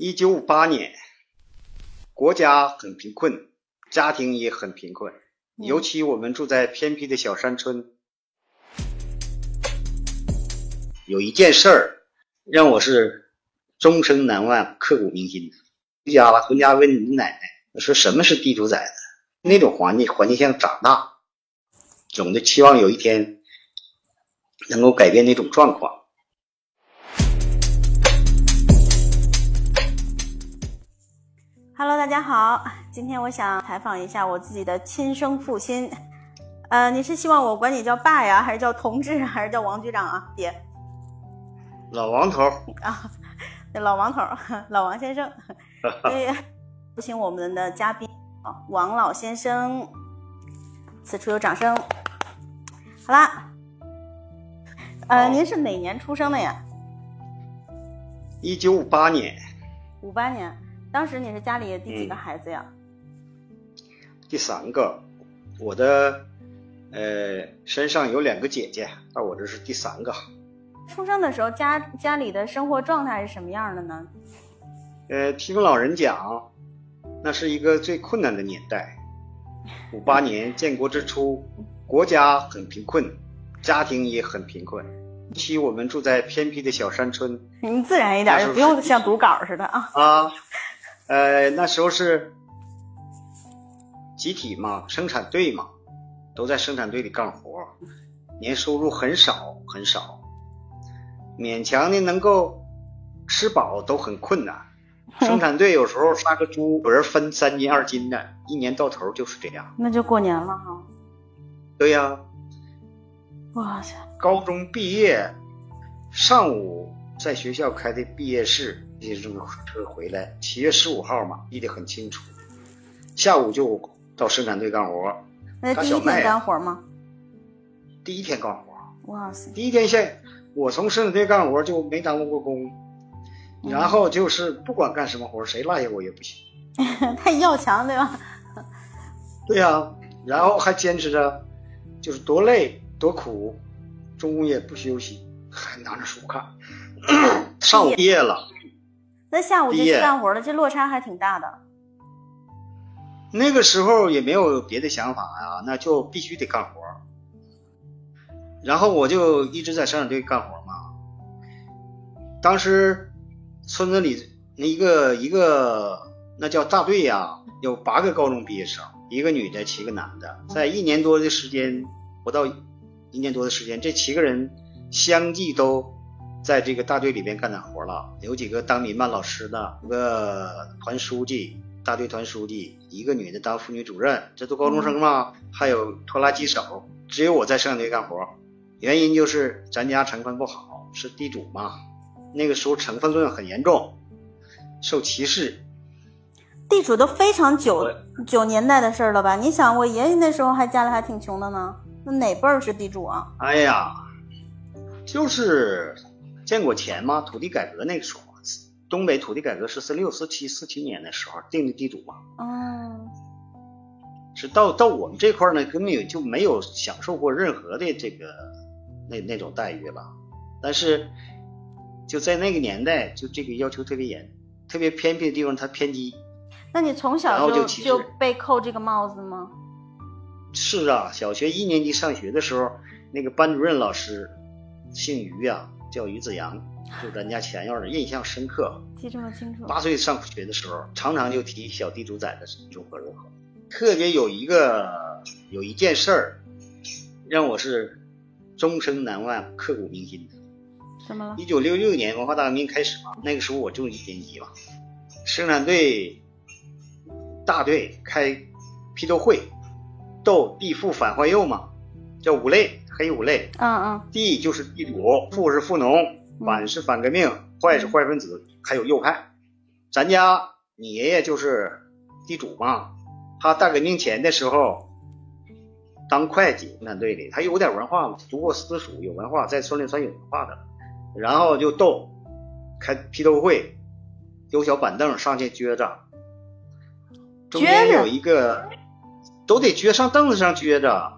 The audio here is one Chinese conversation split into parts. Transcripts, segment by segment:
一九五八年，国家很贫困，家庭也很贫困，尤其我们住在偏僻的小山村。有一件事儿让我是终生难忘、刻骨铭心的。回家了，回家问你奶奶，我说什么是地主崽子？那种环境，环境下长大，总的期望有一天能够改变那种状况。Hello，大家好，今天我想采访一下我自己的亲生父亲。呃，你是希望我管你叫爸呀，还是叫同志，还是叫王局长啊，爹？老王头啊，老王头，老王先生。对，有请我们的嘉宾啊，王老先生。此处有掌声。好啦，呃，您是哪年出生的呀？一九五八年。五八年。当时你是家里第几个孩子呀？第三个，我的呃身上有两个姐姐，到我这是第三个。出生的时候家家里的生活状态是什么样的呢？呃，听老人讲，那是一个最困难的年代。五八年建国之初，国家很贫困，家庭也很贫困。尤其我们住在偏僻的小山村。你自然一点，就不用像读稿似的啊。啊。呃，那时候是集体嘛，生产队嘛，都在生产队里干活，年收入很少很少，勉强的能够吃饱都很困难。生产队有时候杀个猪，有人分三斤二斤的，一年到头就是这样。那就过年了哈。对呀。哇塞！高中毕业，上午在学校开的毕业式。这这个车回来，七月十五号嘛，记得很清楚。下午就到生产队干活。那第一天干活吗？第一天干活。哇塞！第一天先，我从生产队干活就没耽误过工。然后就是不管干什么活，谁落下我也不行。太要强对吧？对呀，然后还坚持着，就是多累多苦，中午也不休息，还拿着书看。上午毕业了。那下午就去干活了，这落差还挺大的。那个时候也没有别的想法啊，那就必须得干活。然后我就一直在生产队干活嘛。当时村子里那一个一个那叫大队呀，有八个高中毕业生，一个女的，七个男的，在一年多的时间，不到一年多的时间，这七个人相继都。在这个大队里边干点活了，有几个当民办老师的，一个团书记，大队团书记，一个女的当妇女主任，这都高中生嘛，还有拖拉机手，只有我在生产队干活，原因就是咱家成分不好，是地主嘛，那个时候成分论很严重，受歧视。地主都非常九九年代的事了吧？你想我爷爷那时候还家里还挺穷的呢，那哪辈儿是地主啊？哎呀，就是。建国前嘛，土地改革那个时候，东北土地改革是四六、四七、四七年的时候定的地主嘛。哦。是到到我们这块呢，根本就没有享受过任何的这个那那种待遇了。但是就在那个年代，就这个要求特别严，特别偏僻的地方它偏低。那你从小就就被扣这个帽子吗？是啊，小学一年级上学的时候，那个班主任老师姓于呀。叫于子阳，就咱家前院的，印象深刻。记这么清楚。八岁上学的时候，常常就提小地主崽的如何如何。特别有一个有一件事儿，让我是终生难忘、刻骨铭心的。怎么了？一九六六年文化大革命开始嘛，那个时候我就一年级嘛，生产队大队开批斗会，斗地富反坏右嘛，叫五类。黑五类，嗯嗯，地就是地主，富是富农，反是反革命，坏是坏分子，还有右派。咱家你爷爷就是地主嘛，他大革命前的时候当会计，生产队里他有点文化嘛，读过私塾，有文化，在村里算有文化的。然后就斗，开批斗会，丢小板凳上去撅着，中间有一个都得撅上凳子上撅着，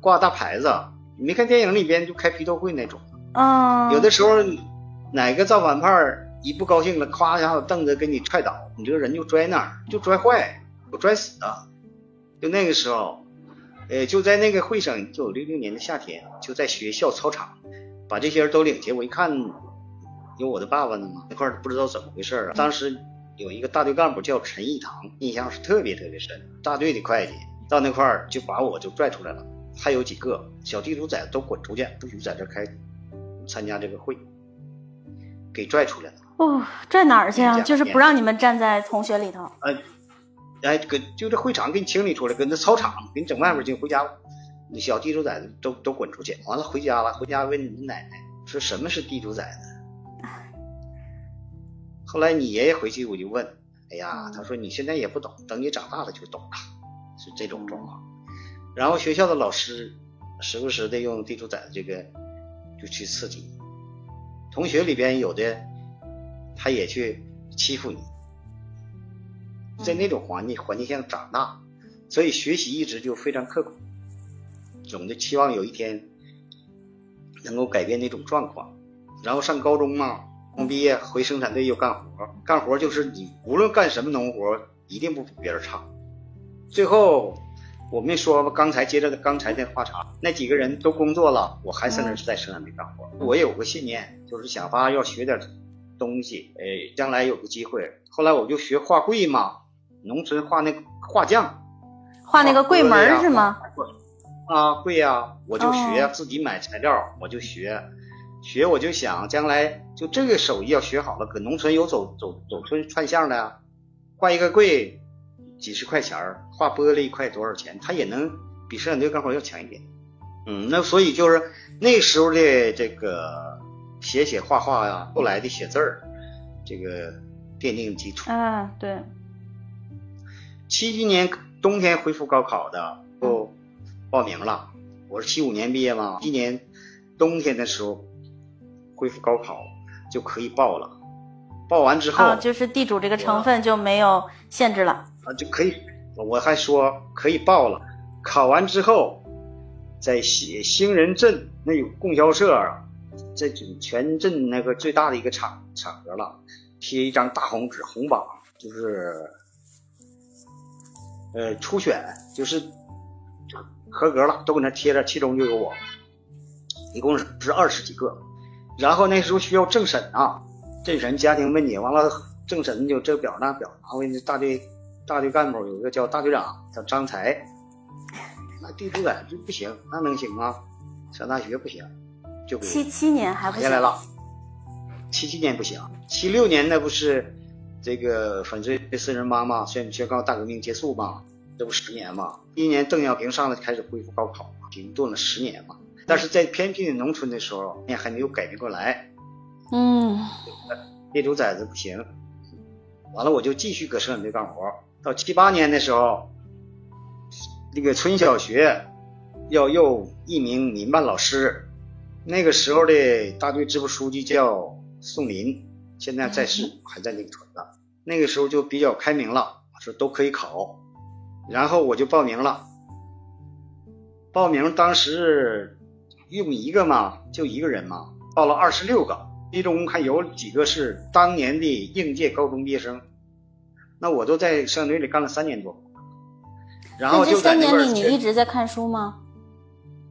挂大牌子。你没看电影里边就开批斗会那种，啊，有的时候哪个造反派一不高兴了，咵一下子凳子给你踹倒，你这个人就摔那儿，就摔坏，我摔死的。就那个时候，呃，就在那个会上，就六六年的夏天，就在学校操场，把这些人都领去。我一看，有我的爸爸呢嘛，那块儿不知道怎么回事啊。当时有一个大队干部叫陈义堂，印象是特别特别深。大队的会计到那块儿就把我就拽出来了，还有几个小地主崽子都滚出去，不许在这开参加这个会，给拽出来了。哦，拽哪儿去啊？就是不让你们站在同学里头。哎，哎，搁就这会场给你清理出来，搁那操场给你整外边去，回家吧。那小地主崽子都都滚出去，完了回家了，回家问你奶奶说什么是地主崽子。后来你爷爷回去我就问，哎呀，他说你现在也不懂，等你长大了就懂了，是这种状况。然后学校的老师时不时的用地主崽子这个就去刺激你，同学里边有的他也去欺负你，在那种环境环境下长大，所以学习一直就非常刻苦，总的期望有一天能够改变那种状况。然后上高中嘛，刚毕业回生产队又干活，干活就是你无论干什么农活，一定不比别人差。最后我没说吧，刚才接着刚才那话茬，那几个人都工作了，我还在那儿在生产队干活。我有个信念，就是想法要学点东西，哎，将来有个机会。后来我就学画柜嘛，农村画那个画匠，画那个柜门是吗？啊，柜呀、我就学，哦自己买材料，我就学，学我就想将来就这个手艺要学好了，搁农村有走走走村串巷的呀，画一个柜几十块钱儿，画玻璃一块多少钱，他也能比生产队干活要强一点。嗯，那所以就是那时候的这个写写画画呀，后来的写字儿，这个奠定基础。啊，对，七一年冬天恢复高考的就报名了，我是七五年毕业嘛，今年冬天的时候恢复高考就可以报了，报完之后啊，就是地主这个成分就没有限制了。啊就可以，我还说可以报了，考完之后在兴兴仁镇那有供销社啊，这就全镇那个最大的一个场场合了，贴一张大红纸红榜，就是呃初选就是合格了，都给那贴着，其中就有我，一共是二十几个，然后那时候需要政审啊，政审家庭问题，完了政审就这表那表，然后那大队大队干部有一个叫大队长叫张才，那地主崽这不行，那能行吗？上大学不行，就给七七年还不行打下来了。七七年不行，七六年那不是这个粉碎四人帮嘛，宣宣告大革命结束嘛，这不十年嘛。一年邓小平上来开始恢复高考嘛，停顿了十年嘛。但是在偏僻的农村的时候，也还没有改变过来，嗯，地主崽子不行。完了，我就继续搁生产队干活。到七八年的时候，那个村小学要用一名民办老师，那个时候的大队支部书记叫宋林，现在在世，还在那个村子。那个时候就比较开明了，说都可以考，然后我就报名了。报名当时用一个嘛，就一个人嘛，报了二十六个，其中还有几个是当年的应届高中毕业生。那我都在生产队里干了三年多，然后那这就在三年里你一直在看书吗？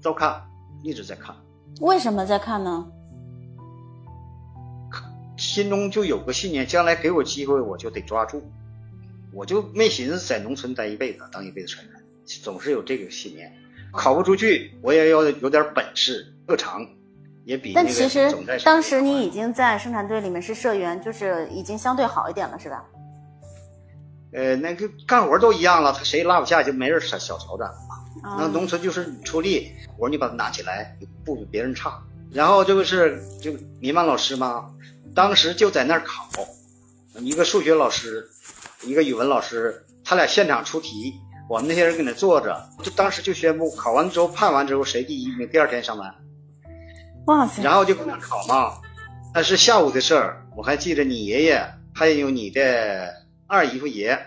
都看，一直在看，为什么在看呢？心中就有个信念，将来给我机会我就得抓住，我就没寻思在农村待一辈子，当一辈子社员，总是有这个信念。考不出去，我也要有点本事、特长，也比但其实当时你已经在生产队里面是社员，就是已经相对好一点了，是吧？呃那个干活都一样了，他谁拉不下就没人小小瞧咱。那啊，农村就是你出力，活你把它拿起来，不比别人差。然后这不是就民办老师吗？当时就在那儿考，一个数学老师，一个语文老师，他俩现场出题，我们那些人搁那坐着，就当时就宣布考完之后判完之后谁第一名，第二天上班，哇塞，然后就搁那考嘛。那是下午的事儿，我还记得你爷爷，还有你的二姨夫爷，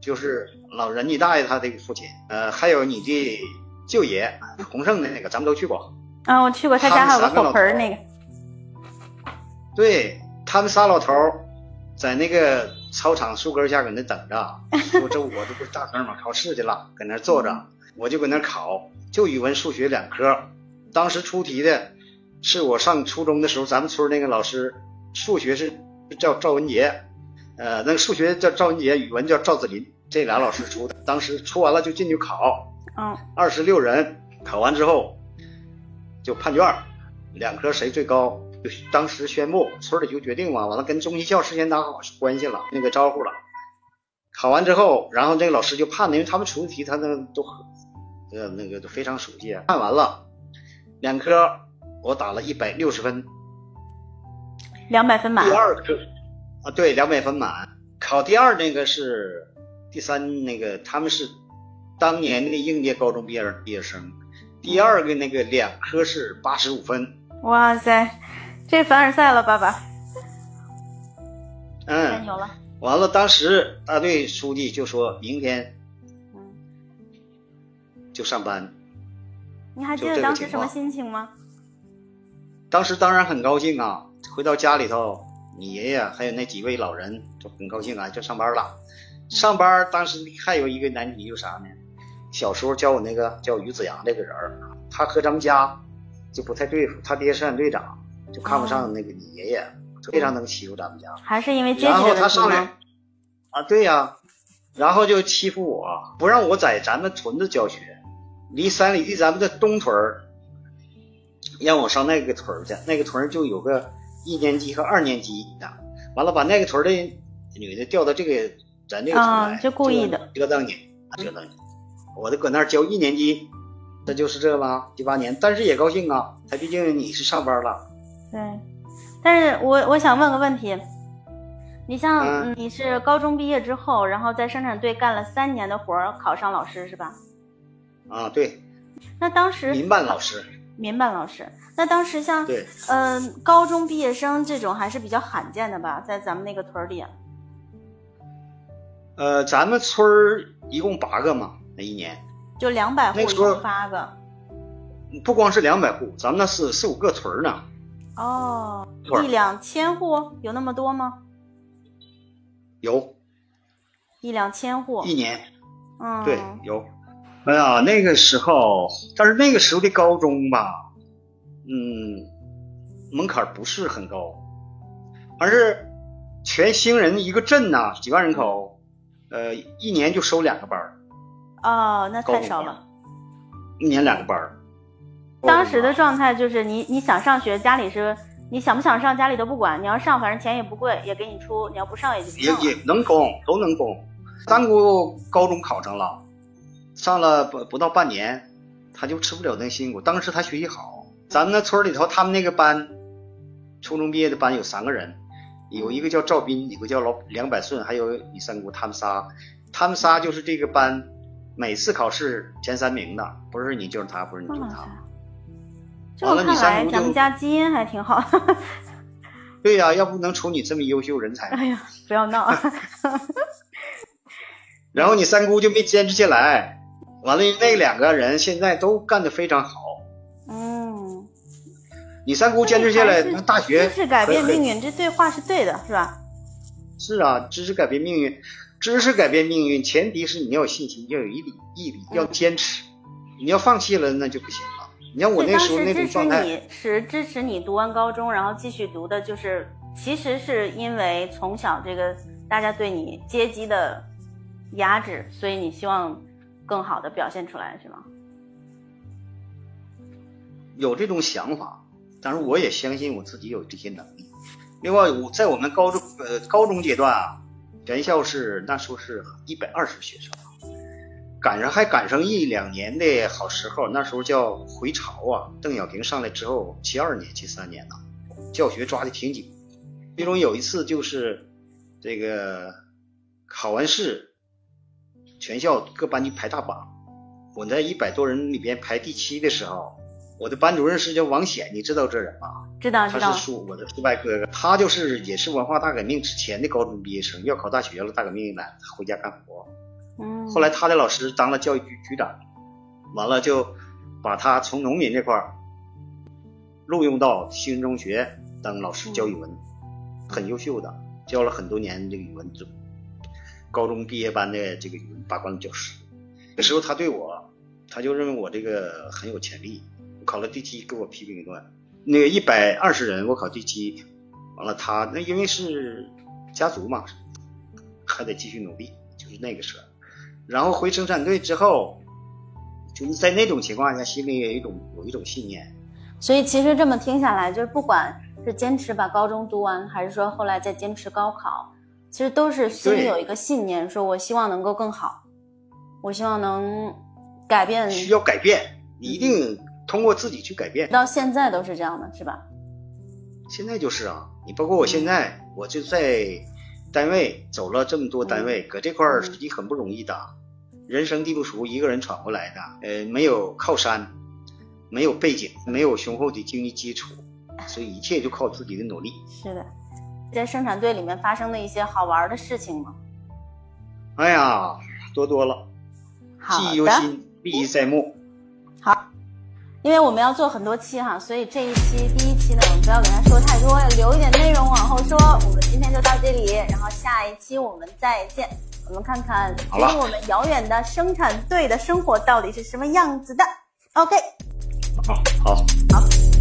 就是老人你大爷他的父亲，呃，还有你的舅爷洪胜的那个，咱们都去过。啊，我去过他家还有个火盆那个，对他们仨老头儿在那个操场树根下搁那等着，说这我这不是大哥嘛考试去了，搁那坐着，我就搁那考，就语文、数学两科。当时出题的是我上初中的时候，咱们村那个老师，数学是叫赵文杰，呃，那个数学叫赵文杰，语文叫赵子林，这俩老师出的。当时出完了就进去考，嗯二十六人，考完之后就判卷，两科谁最高，就当时宣布，村里就决定嘛，完了跟中心校事先打好关系了，那个招呼了。考完之后，然后这个老师就判的，因为他们出的题他那都很呃那个都非常熟悉，判完了，两科我打了一百六十分，两百分满第。二科啊对两百分满，考第二那个是第三那个他们是当年的应届高中毕业毕业生，第二个那个两科是八十五分，哇塞，这凡尔赛了，爸爸，太嗯，牛了。完了当时大队书记就说明天嗯，就上班，你还记得当时什么心情吗？当时当然很高兴啊，回到家里头，你爷爷还有那几位老人都很高兴啊，就上班了。上班当时还有一个难题，就是啥呢？小时候教我那个叫于子阳这个人儿，他和咱们家就不太对付，他爹是俺队长，就看不上那个你爷爷，非常能欺负咱们家。还是因为阶然后他上来对呀、然后就欺负我，不让我在咱们屯子教学，离三里地咱们的东屯儿，让我上那个屯儿去，那个屯儿就有个一年级和二年级的，完了把那个屯儿的女的调到这个咱这个屯来，啊就故意的折腾你，折腾你，我都搁那儿教一年级，这就是这吧，第八年，但是也高兴啊，他毕竟你是上班了，对，但是我我想问个问题，你像、你是高中毕业之后，然后在生产队干了三年的活儿，考上老师是吧？啊，对，那当时民办老师，民办老师，那当时像对。嗯、高中毕业生这种还是比较罕见的吧，在咱们那个屯里。呃，咱们村儿一共八个嘛，那一年就两百户一那个时候共八个不光是两百户，咱们那是四五个村儿呢。哦，一两千户有那么多吗？有一两千户，一年，嗯，对，有。哎呀，那个时候，但是那个时候的高中吧，嗯，门槛不是很高，而是全兴人一个镇呐、几万人口，呃，一年就收两个班儿，哦，那太少了。一年两个班儿。当时的状态就是你你想上学，家里是你想不想上，家里都不管。你要上，反正钱也不贵，也给你出；你要不上，也就不也。也能供，都能供。三姑高中考上了，上了不不到半年，他就吃不了那辛苦。当时他学习好，咱们那村里头，他们那个班，初中毕业的班有三个人，有一个叫赵斌，一个叫老梁百顺，还有李三姑，他们仨，他们仨就是这个班每次考试前三名的，不是你就是他，不是你就是他。这么完了你看来，三姑就咱们家基因还挺好。对呀、要不能出你这么优秀人才。哎呀，不要闹。然后你三姑就没坚持下来，完了那两个人现在都干得非常好。嗯，你三姑坚持下来，那大学知识改变命运，这对话是对的，是吧？是啊，知识改变命运，知识改变命运，前提是你要有信心，要有毅力，毅力嗯要坚持。你要放弃了，那就不行了。你像我那时候那种状态，你是支持你读完高中，然后继续读的，就是其实是因为从小这个大家对你阶级的压制，所以你希望更好的表现出来，是吗？有这种想法，但是我也相信我自己有这些能力。另外，我在我们高中呃高中阶段啊，全校是那时候是一百二十学生，赶上还赶上一两年的好时候，那时候叫回潮啊。邓小平上来之后，七二年、七三年呢，教学抓的挺紧。其中有一次就是这个考完试，全校各班级排大榜，我在一百多人里边排第七的时候，我的班主任是叫王显，你知道这人吗？知道知道他是，叔我的叔伯哥哥，他就是也是文化大革命之前的高中毕业生，要考大学了，大革命来，他回家干活。嗯，后来他的老师当了教育局局长，完了就把他从农民这块儿录用到新中学当老师教语文。很优秀的，教了很多年这个语文，高中毕业班的这个语文八关教师。那时候他对我，他就认为我这个很有潜力，考了第七给我批评一顿。那个一百二十人我考第七，完了他那因为是家族嘛，还得继续努力，就是那个事儿。然后回生产队之后。就是在那种情况下，心里也有一种有一种信念。所以其实这么听下来，就是不管是坚持把高中读完，还是说后来再坚持高考，其实都是心里有一个信念，说我希望能够更好，我希望能改变。需要改变，你一定通过自己去改变。到现在都是这样的，是吧？现在就是啊，你包括我现在，我就在单位走了这么多单位，搁这块儿实际很不容易的。人生地不熟，一个人闯过来的，呃，没有靠山，没有背景，没有雄厚的经济基础，所以一切就靠自己的努力。是的，在生产队里面发生的一些好玩的事情吗？哎呀，多多了，记忆犹新，历历在目。好，因为我们要做很多期哈，所以这一期第一期呢，我们不要给他说太多，要留一点内容往后说。我们今天就到这里，然后下一期我们再见。我们看看离我们遥远的生产队的生活到底是什么样子的。OK，好，好，好。